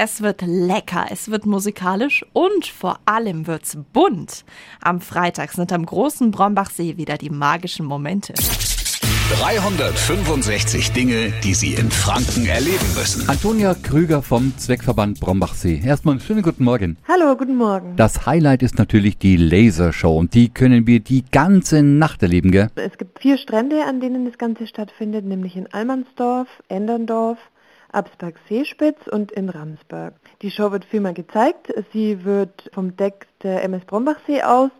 Es wird lecker, es wird musikalisch und vor allem wird's bunt. Am Freitag sind am großen Brombachsee wieder die magischen Momente. 365 Dinge, die Sie in Franken erleben müssen. Antonia Krüger vom Zweckverband Brombachsee. Erstmal einen schönen guten Morgen. Hallo, guten Morgen. Das Highlight ist natürlich die Lasershow und die können wir die ganze Nacht erleben, gell? Es gibt vier Strände, an denen das Ganze stattfindet, nämlich in Almansdorf, Enderndorf, Absberg-Seespitz und in Ramsberg. Die Show wird viermal gezeigt. Sie wird vom Deck der MS Brombachsee aus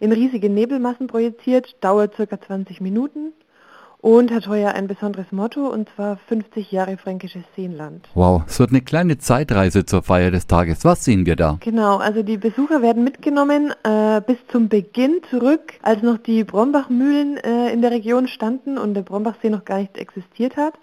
in riesige Nebelmassen projiziert, dauert circa 20 Minuten und hat heuer ein besonderes Motto, und zwar 50 Jahre fränkisches Seenland. Wow, es wird eine kleine Zeitreise zur Feier des Tages. Was sehen wir da? Genau, also die Besucher werden mitgenommen äh, bis zum Beginn zurück, als noch die Brombachmühlen äh, in der Region standen und der Brombachsee noch gar nicht existiert hat.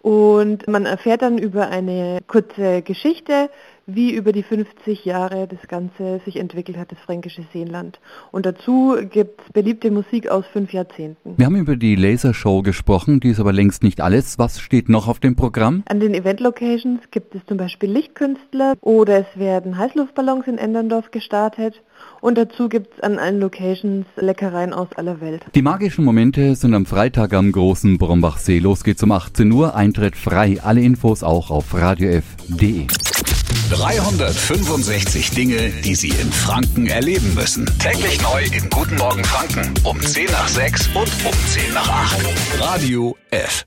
Und man erfährt dann über eine kurze Geschichte, wie über die 50 Jahre das Ganze sich entwickelt hat, das fränkische Seenland. Und dazu gibt es beliebte Musik aus fünf Jahrzehnten. Wir haben über die Lasershow gesprochen, die ist aber längst nicht alles. Was steht noch auf dem Programm? An den Event-Locations gibt es zum Beispiel Lichtkünstler oder es werden Heißluftballons in Enderndorf gestartet. Und dazu gibt es an allen Locations Leckereien aus aller Welt. Die magischen Momente sind am Freitag am großen Brombachsee. Los geht's um 18 Uhr, Eintritt frei. Alle Infos auch auf radiof.de. 365 Dinge, die Sie in Franken erleben müssen. Täglich neu in Guten Morgen Franken um 10 nach 6 und um 10 nach 8. Radio F.